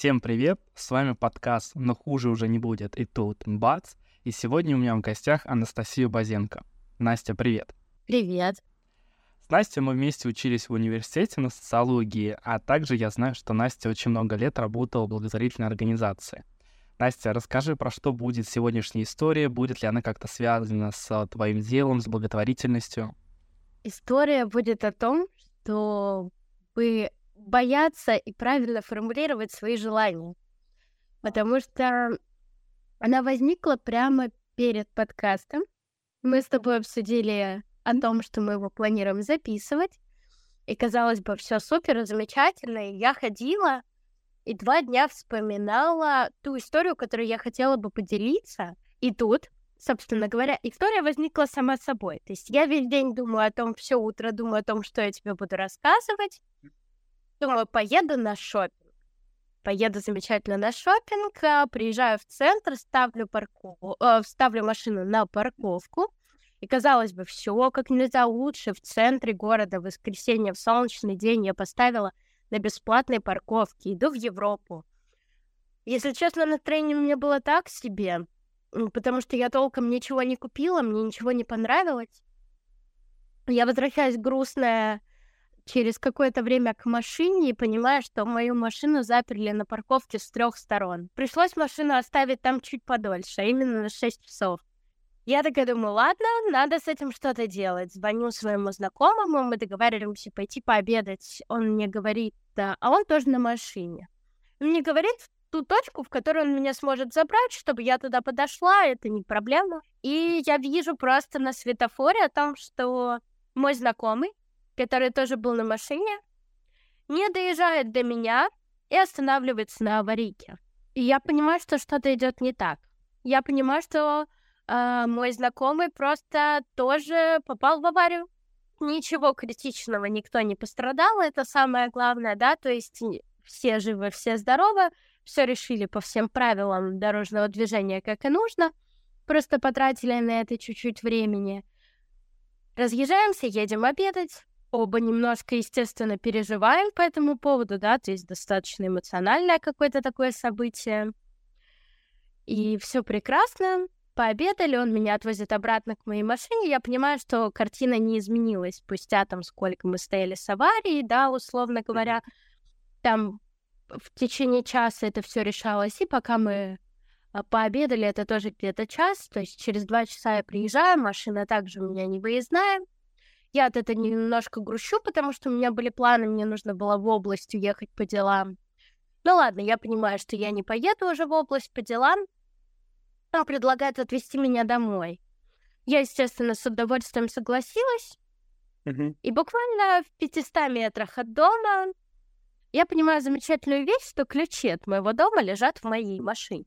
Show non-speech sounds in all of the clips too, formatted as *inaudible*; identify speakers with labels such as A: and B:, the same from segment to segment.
A: Всем привет! С вами подкаст «Но хуже уже не будет» и тут бац. И сегодня у меня в гостях Анастасия Базенко. Настя, привет!
B: Привет!
A: С Настей мы вместе учились в университете на социологии, а также я знаю, что Настя очень много лет работала в благотворительной организации. Настя, расскажи, про что будет сегодняшняя история, будет ли она как-то связана с твоим делом, с благотворительностью?
B: История будет о том, что вы бояться и правильно формулировать свои желания. Потому что она возникла прямо перед подкастом. Мы с тобой обсудили о том, что мы его планируем записывать. И казалось бы, все супер, замечательно. И я ходила и два дня вспоминала ту историю, которую я хотела бы поделиться. И тут, собственно говоря, история возникла сама собой. То есть я весь день думаю о том, все утро думаю о том, что я тебе буду рассказывать. Думаю, поеду на шопинг. Поеду замечательно на шопинг, а, приезжаю в центр, ставлю, парку... э, ставлю машину на парковку. И казалось бы, все как нельзя лучше в центре города в воскресенье в солнечный день я поставила на бесплатной парковке. Иду в Европу. Если честно, настроение у меня было так себе, потому что я толком ничего не купила, мне ничего не понравилось. Я возвращаюсь грустная через какое-то время к машине и понимаю, что мою машину заперли на парковке с трех сторон. Пришлось машину оставить там чуть подольше, а именно на 6 часов. Я такая думаю, ладно, надо с этим что-то делать. Звоню своему знакомому, мы договариваемся пойти пообедать. Он мне говорит, да, а он тоже на машине. Он мне говорит ту точку, в которую он меня сможет забрать, чтобы я туда подошла, это не проблема. И я вижу просто на светофоре о том, что мой знакомый который тоже был на машине, не доезжает до меня и останавливается на аварийке. И я понимаю, что что-то идет не так. Я понимаю, что э, мой знакомый просто тоже попал в аварию. Ничего критичного, никто не пострадал, это самое главное, да, то есть все живы, все здоровы, все решили по всем правилам дорожного движения, как и нужно, просто потратили на это чуть-чуть времени. Разъезжаемся, едем обедать, оба немножко, естественно, переживаем по этому поводу, да, то есть достаточно эмоциональное какое-то такое событие. И все прекрасно. Пообедали, он меня отвозит обратно к моей машине. Я понимаю, что картина не изменилась спустя там сколько мы стояли с аварией, да, условно говоря. Там в течение часа это все решалось, и пока мы а, пообедали, это тоже где-то час, то есть через два часа я приезжаю, машина также у меня не выездная, я от этого немножко грущу, потому что у меня были планы, мне нужно было в область уехать по делам. Ну ладно, я понимаю, что я не поеду уже в область по делам. Он предлагает отвезти меня домой. Я, естественно, с удовольствием согласилась. Uh-huh. И буквально в 500 метрах от дома я понимаю замечательную вещь, что ключи от моего дома лежат в моей машине.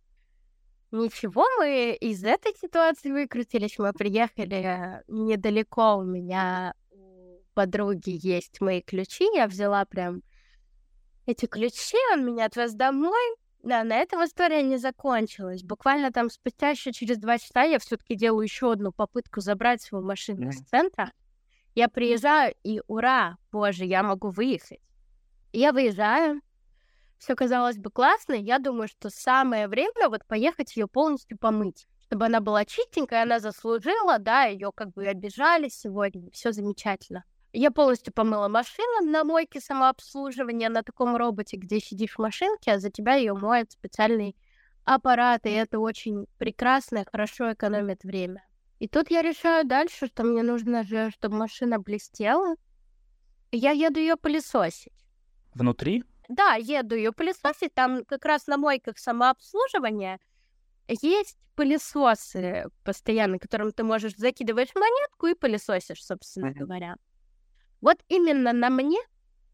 B: Ничего, мы из этой ситуации выкрутились. Мы приехали недалеко. У меня у подруги есть мои ключи. Я взяла прям эти ключи, он меня отвез домой. Да, на этом история не закончилась. Буквально там спустя еще через два часа я все-таки делаю еще одну попытку забрать свою машину из центра. Я приезжаю, и ура, боже, я могу выехать. Я выезжаю, все казалось бы классно, я думаю, что самое время вот поехать ее полностью помыть, чтобы она была чистенькая, она заслужила, да, ее как бы обижали сегодня, все замечательно. Я полностью помыла машину на мойке самообслуживания на таком роботе, где сидишь в машинке, а за тебя ее моет специальный аппарат, и это очень прекрасно, хорошо экономит время. И тут я решаю дальше, что мне нужно же, чтобы машина блестела. Я еду ее пылесосить.
A: Внутри?
B: Да, еду ее пылесосить, там как раз на мойках самообслуживания есть пылесосы постоянно, которым ты можешь закидывать монетку и пылесосишь, собственно mm-hmm. говоря. Вот именно на мне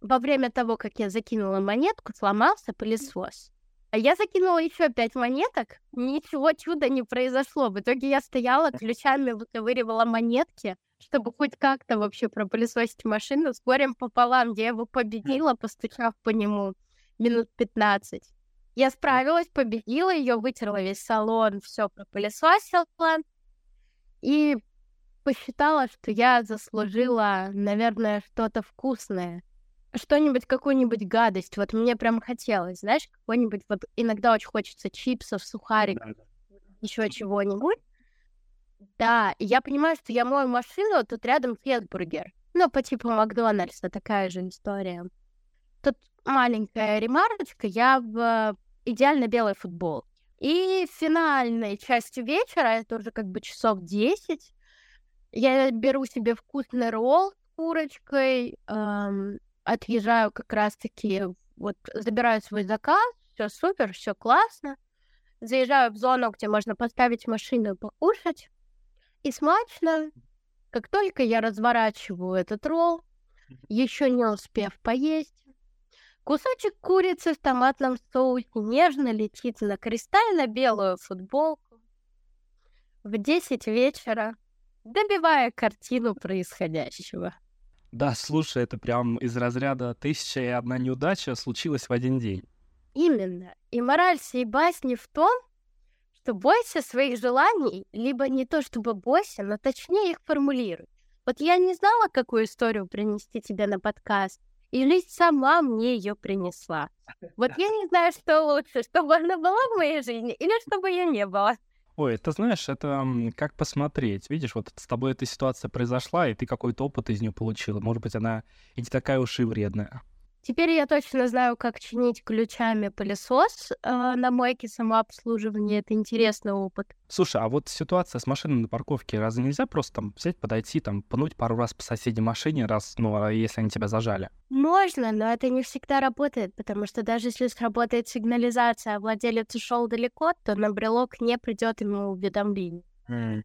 B: во время того, как я закинула монетку, сломался пылесос. А я закинула еще пять монеток, ничего чуда не произошло. В итоге я стояла, ключами выковыривала монетки, чтобы хоть как-то вообще пропылесосить машину с горем пополам. Я его победила, постучав по нему минут 15. Я справилась, победила ее, вытерла весь салон, все пропылесосила и посчитала, что я заслужила, наверное, что-то вкусное. Что-нибудь, какую-нибудь гадость. Вот мне прям хотелось, знаешь, какой-нибудь, вот иногда очень хочется чипсов, сухариков, еще чего-нибудь. Да, и я понимаю, что я мою машину, тут рядом хетбургер. Ну, по типу Макдональдса, такая же история. Тут маленькая ремарочка, я в идеально белой футболке. И финальной частью вечера, это уже как бы часов 10, я беру себе вкусный ролл с курочкой, эм, отъезжаю как раз-таки, вот забираю свой заказ, все супер, все классно, заезжаю в зону, где можно поставить машину и покушать, и смачно, как только я разворачиваю этот ролл, еще не успев поесть, кусочек курицы в томатном соусе нежно летит на кристально-белую футболку. В 10 вечера, добивая картину происходящего.
A: Да, слушай, это прям из разряда «тысяча и одна неудача» случилась в один день.
B: Именно. И мораль всей басни в том, что бойся своих желаний, либо не то чтобы бойся, но точнее их формулируй. Вот я не знала, какую историю принести тебе на подкаст, и жизнь сама мне ее принесла. Вот я не знаю, что лучше, чтобы она была в моей жизни или чтобы ее не было.
A: Ой, ты знаешь, это как посмотреть. Видишь, вот с тобой эта ситуация произошла, и ты какой-то опыт из нее получила. Может быть, она и не такая уж и вредная.
B: Теперь я точно знаю, как чинить ключами пылесос э, на мойке самообслуживания. Это интересный опыт.
A: Слушай, а вот ситуация с машиной на парковке, разве нельзя просто там взять, подойти, там, пнуть пару раз по соседней машине, раз, ну, а если они тебя зажали?
B: Можно, но это не всегда работает, потому что даже если сработает сигнализация, а владелец ушел далеко, то на брелок не придет ему уведомление.
A: Mm.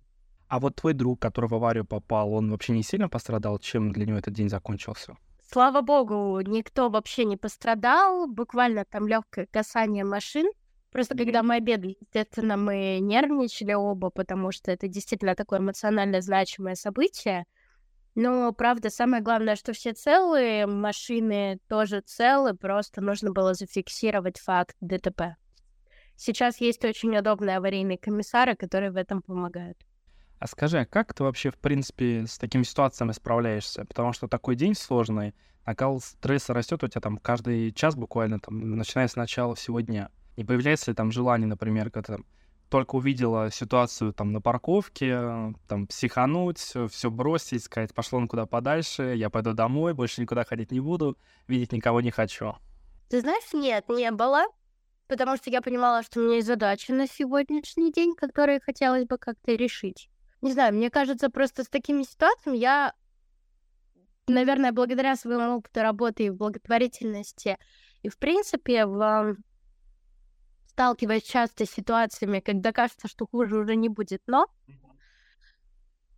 A: А вот твой друг, который в аварию попал, он вообще не сильно пострадал? Чем для него этот день закончился?
B: Слава богу, никто вообще не пострадал. Буквально там легкое касание машин. Просто когда мы обедали, естественно, мы нервничали оба, потому что это действительно такое эмоционально значимое событие. Но, правда, самое главное, что все целые, машины тоже целы, просто нужно было зафиксировать факт ДТП. Сейчас есть очень удобные аварийные комиссары, которые в этом помогают.
A: А скажи, а как ты вообще, в принципе, с такими ситуациями справляешься? Потому что такой день сложный, накал стресса растет у тебя там каждый час буквально, там, начиная с начала всего дня. Не появляется ли там желание, например, когда там, только увидела ситуацию там на парковке, там психануть, все бросить, сказать, пошло на куда подальше, я пойду домой, больше никуда ходить не буду, видеть никого не хочу.
B: Ты знаешь, нет, не было, потому что я понимала, что у меня есть задача на сегодняшний день, которые хотелось бы как-то решить. Не знаю, мне кажется, просто с такими ситуациями я, наверное, благодаря своему опыту работы и в благотворительности, и, в принципе, в сталкиваясь часто с ситуациями, когда кажется, что хуже уже не будет, но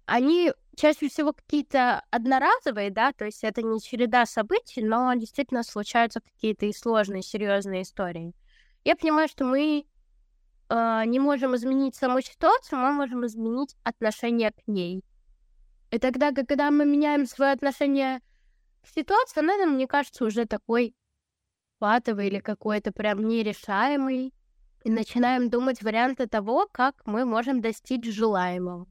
B: они чаще всего какие-то одноразовые, да, то есть это не череда событий, но действительно случаются какие-то и сложные, серьезные истории. Я понимаю, что мы э, не можем изменить саму ситуацию, мы можем изменить отношение к ней. И тогда, когда мы меняем свое отношение к ситуации, она, мне кажется, уже такой патовый или какой-то прям нерешаемый. И начинаем думать варианты того, как мы можем достичь желаемого.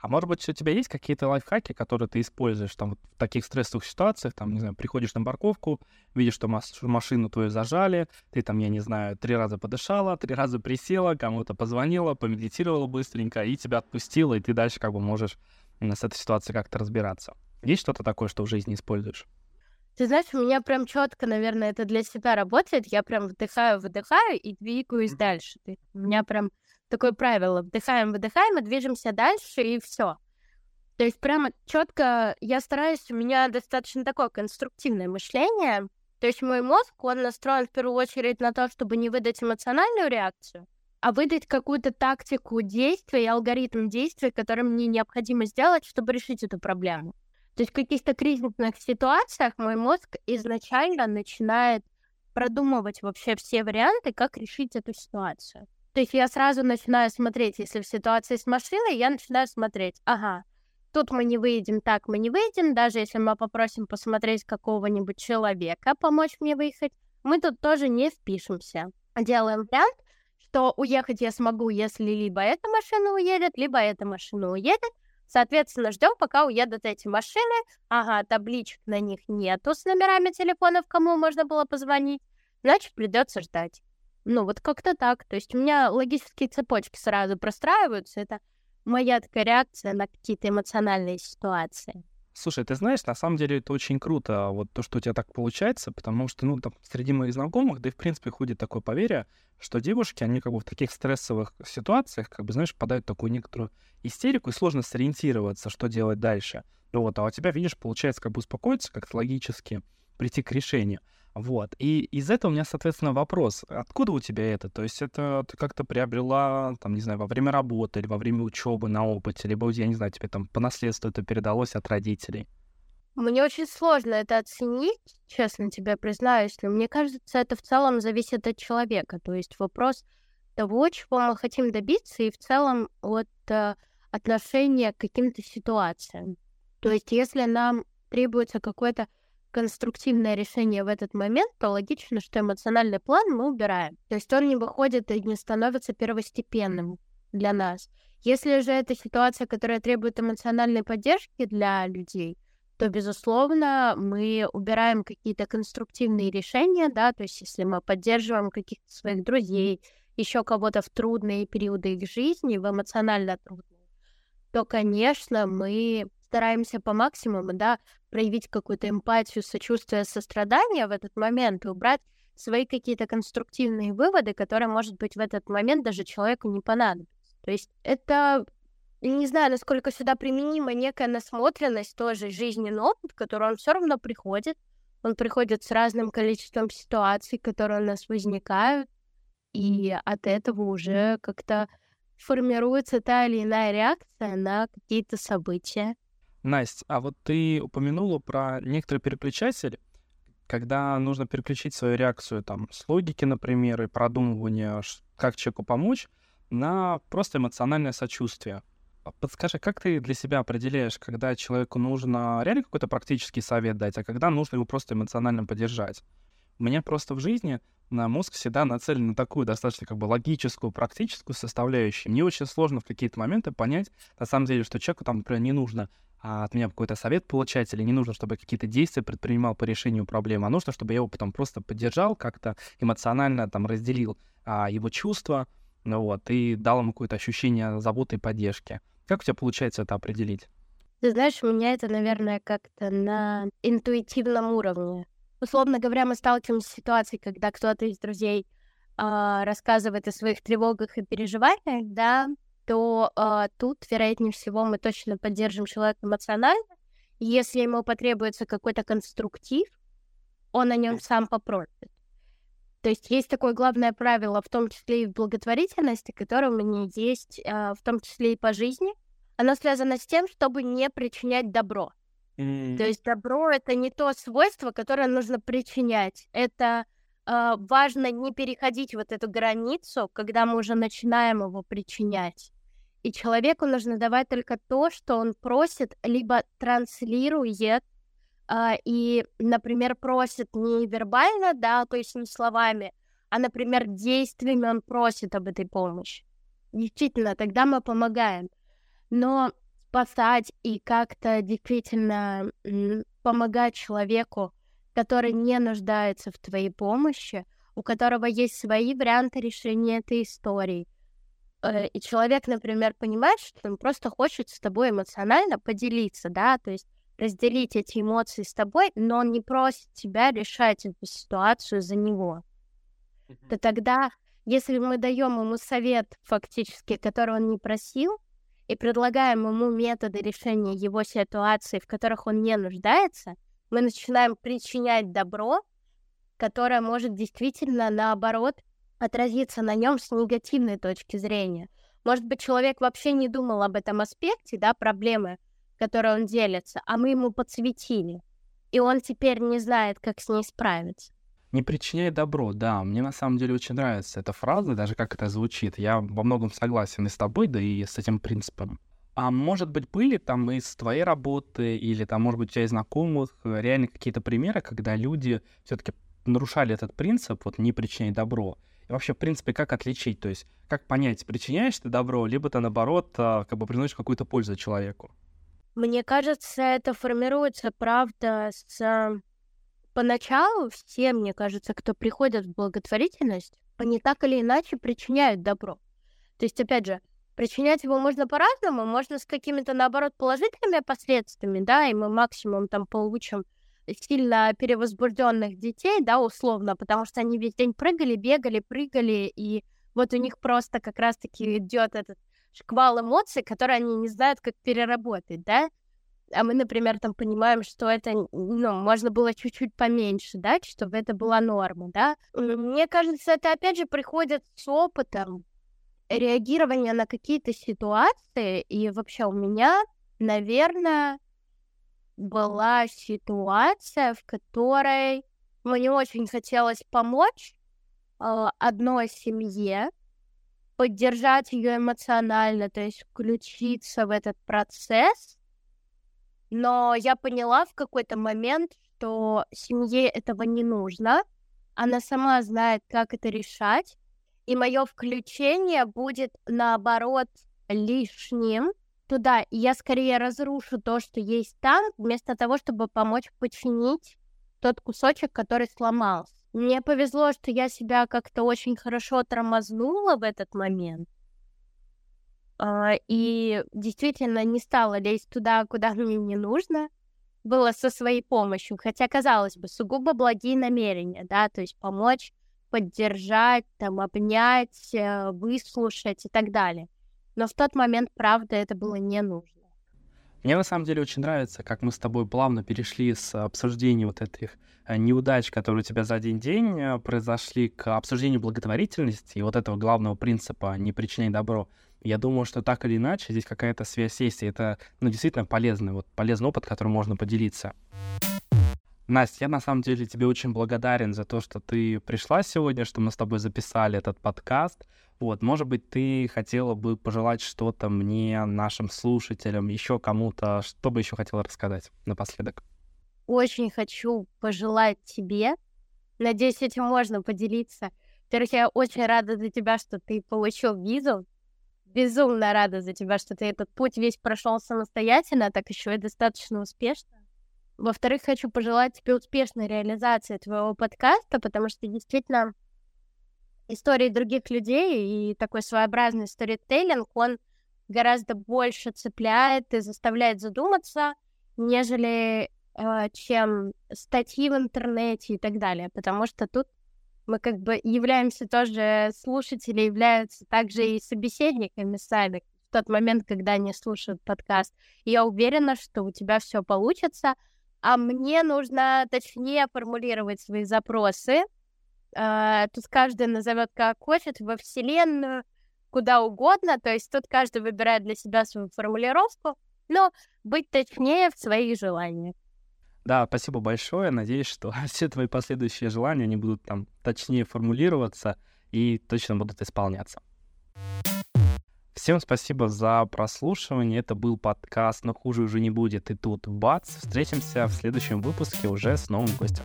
A: А может быть, у тебя есть какие-то лайфхаки, которые ты используешь там вот, в таких стрессовых ситуациях, там, не знаю, приходишь на парковку, видишь, что машину твою зажали, ты там, я не знаю, три раза подышала, три раза присела, кому-то позвонила, помедитировала быстренько, и тебя отпустила, и ты дальше как бы можешь с этой ситуацией как-то разбираться. Есть что-то такое, что в жизни используешь?
B: Ты знаешь, у меня прям четко, наверное, это для себя работает. Я прям вдыхаю, выдыхаю и двигаюсь дальше. У меня прям такое правило. Вдыхаем, выдыхаем и движемся дальше, и все. То есть прямо четко я стараюсь, у меня достаточно такое конструктивное мышление. То есть мой мозг, он настроен в первую очередь на то, чтобы не выдать эмоциональную реакцию, а выдать какую-то тактику действия и алгоритм действия, который мне необходимо сделать, чтобы решить эту проблему. То есть в каких-то кризисных ситуациях мой мозг изначально начинает продумывать вообще все варианты, как решить эту ситуацию. То есть я сразу начинаю смотреть, если в ситуации с машиной, я начинаю смотреть, ага, тут мы не выйдем, так мы не выйдем, даже если мы попросим посмотреть какого-нибудь человека, помочь мне выехать, мы тут тоже не впишемся. Делаем вариант, что уехать я смогу, если либо эта машина уедет, либо эта машина уедет, Соответственно, ждем, пока уедут эти машины. Ага, табличек на них нету с номерами телефонов, кому можно было позвонить. Значит, придется ждать. Ну, вот как-то так. То есть у меня логические цепочки сразу простраиваются. Это моя такая реакция на какие-то эмоциональные ситуации.
A: Слушай, ты знаешь, на самом деле это очень круто, вот то, что у тебя так получается, потому что, ну, там, среди моих знакомых, да и, в принципе, ходит такое поверье, что девушки, они как бы в таких стрессовых ситуациях, как бы, знаешь, попадают в такую некоторую истерику, и сложно сориентироваться, что делать дальше. Ну вот, а у тебя, видишь, получается как бы успокоиться, как-то логически прийти к решению. Вот. И из этого у меня, соответственно, вопрос. Откуда у тебя это? То есть это ты как-то приобрела, там, не знаю, во время работы или во время учебы на опыте, либо, я не знаю, тебе там по наследству это передалось от родителей?
B: Мне очень сложно это оценить, честно тебе признаюсь, но мне кажется, это в целом зависит от человека. То есть вопрос того, чего мы хотим добиться, и в целом от э, отношения к каким-то ситуациям. То есть если нам требуется какое-то конструктивное решение в этот момент, то логично, что эмоциональный план мы убираем. То есть он не выходит и не становится первостепенным для нас. Если же это ситуация, которая требует эмоциональной поддержки для людей, то, безусловно, мы убираем какие-то конструктивные решения, да, то есть если мы поддерживаем каких-то своих друзей, еще кого-то в трудные периоды их жизни, в эмоционально трудные, то, конечно, мы стараемся по максимуму, да, проявить какую-то эмпатию, сочувствие, сострадание в этот момент и убрать свои какие-то конструктивные выводы, которые, может быть, в этот момент даже человеку не понадобятся. То есть это, не знаю, насколько сюда применима некая насмотренность тоже, жизненный опыт, который он все равно приходит. Он приходит с разным количеством ситуаций, которые у нас возникают, и от этого уже как-то формируется та или иная реакция на какие-то события.
A: Настя, а вот ты упомянула про некоторые переключатели, когда нужно переключить свою реакцию там с логики, например, и продумывания, как человеку помочь, на просто эмоциональное сочувствие. А подскажи, как ты для себя определяешь, когда человеку нужно реально какой-то практический совет дать, а когда нужно его просто эмоционально поддержать? У меня просто в жизни на мозг всегда нацелен на такую достаточно как бы логическую, практическую составляющую. Мне очень сложно в какие-то моменты понять, на самом деле, что человеку там, например, не нужно от меня какой-то совет получать, или не нужно, чтобы какие-то действия предпринимал по решению проблемы, а нужно, чтобы я его потом просто поддержал, как-то эмоционально там разделил а, его чувства, ну вот, и дал ему какое-то ощущение заботы и поддержки. Как у тебя получается это определить?
B: Ты знаешь, у меня это, наверное, как-то на интуитивном уровне. Условно говоря, мы сталкиваемся с ситуацией, когда кто-то из друзей э, рассказывает о своих тревогах и переживаниях, да, то э, тут, вероятнее всего, мы точно поддержим человека эмоционально. Если ему потребуется какой-то конструктив, он о нем сам попросит. То есть есть такое главное правило, в том числе и в благотворительности, которое у меня есть, э, в том числе и по жизни. Оно связано с тем, чтобы не причинять добро. Mm. То есть добро это не то свойство, которое нужно причинять. Это э, важно не переходить вот эту границу, когда мы уже начинаем его причинять. И человеку нужно давать только то, что он просит, либо транслирует, а, и, например, просит не вербально, да, то есть не словами, а, например, действиями он просит об этой помощи. Действительно, тогда мы помогаем. Но спасать и как-то действительно помогать человеку, который не нуждается в твоей помощи, у которого есть свои варианты решения этой истории – Э, и человек, например, понимает, что он просто хочет с тобой эмоционально поделиться, да, то есть разделить эти эмоции с тобой, но он не просит тебя решать эту ситуацию за него. Mm-hmm. То тогда, если мы даем ему совет фактически, который он не просил, и предлагаем ему методы решения его ситуации, в которых он не нуждается, мы начинаем причинять добро, которое может действительно, наоборот, отразиться на нем с негативной точки зрения. Может быть, человек вообще не думал об этом аспекте, да, проблемы, которой он делится, а мы ему подсветили. И он теперь не знает, как с ней справиться.
A: Не причиняй добро, да. Мне на самом деле очень нравится эта фраза, даже как это звучит. Я во многом согласен и с тобой, да и с этим принципом. А может быть, были там из твоей работы или там, может быть, у тебя из знакомых реально какие-то примеры, когда люди все-таки нарушали этот принцип, вот не причинять добро, И вообще, в принципе, как отличить? То есть, как понять, причиняешь ты добро, либо ты, наоборот, а, как бы приносишь какую-то пользу человеку?
B: Мне кажется, это формируется, правда, с... Поначалу все, мне кажется, кто приходит в благотворительность, они так или иначе причиняют добро. То есть, опять же, причинять его можно по-разному, можно с какими-то, наоборот, положительными последствиями, да, и мы максимум там получим сильно перевозбужденных детей, да, условно, потому что они весь день прыгали, бегали, прыгали, и вот у них просто как раз-таки идет этот шквал эмоций, которые они не знают, как переработать, да, а мы, например, там понимаем, что это, ну, можно было чуть-чуть поменьше, да, чтобы это была норма, да. Мне кажется, это опять же приходит с опытом реагирования на какие-то ситуации, и вообще у меня, наверное, была ситуация, в которой мне очень хотелось помочь э, одной семье, поддержать ее эмоционально, то есть включиться в этот процесс. Но я поняла в какой-то момент, что семье этого не нужно. Она сама знает, как это решать. И мое включение будет, наоборот, лишним туда. И я скорее разрушу то, что есть там, вместо того, чтобы помочь починить тот кусочек, который сломался. Мне повезло, что я себя как-то очень хорошо тормознула в этот момент. А, и действительно не стала лезть туда, куда *laughs* мне не нужно было со своей помощью. Хотя, казалось бы, сугубо благие намерения, да, то есть помочь, поддержать, там, обнять, э, выслушать и так далее. Но в тот момент, правда, это было не нужно.
A: Мне на самом деле очень нравится, как мы с тобой плавно перешли с обсуждения вот этих э, неудач, которые у тебя за один день э, произошли, к обсуждению благотворительности и вот этого главного принципа «не причиняй добро». Я думаю, что так или иначе здесь какая-то связь есть, и это ну, действительно полезный, вот, полезный опыт, которым можно поделиться. Настя, я на самом деле тебе очень благодарен за то, что ты пришла сегодня, что мы с тобой записали этот подкаст. Вот, может быть, ты хотела бы пожелать что-то мне, нашим слушателям, еще кому-то, что бы еще хотела рассказать напоследок?
B: Очень хочу пожелать тебе. Надеюсь, этим можно поделиться. Во-первых, я очень рада за тебя, что ты получил визу. Безумно рада за тебя, что ты этот путь весь прошел самостоятельно, так еще и достаточно успешно. Во-вторых, хочу пожелать тебе успешной реализации твоего подкаста, потому что действительно истории других людей и такой своеобразный сторителлинг, он гораздо больше цепляет и заставляет задуматься, нежели э, чем статьи в интернете и так далее, потому что тут мы как бы являемся тоже, слушатели являются также и собеседниками сами в тот момент, когда они слушают подкаст. И я уверена, что у тебя все получится, а мне нужно точнее формулировать свои запросы, Uh, тут каждый назовет как хочет, во Вселенную, куда угодно. То есть тут каждый выбирает для себя свою формулировку, но быть точнее в своих желаниях.
A: Да, спасибо большое. Надеюсь, что *laughs* все твои последующие желания, они будут там точнее формулироваться и точно будут исполняться. Всем спасибо за прослушивание. Это был подкаст «Но хуже уже не будет». И тут бац, встретимся в следующем выпуске уже с новым гостем.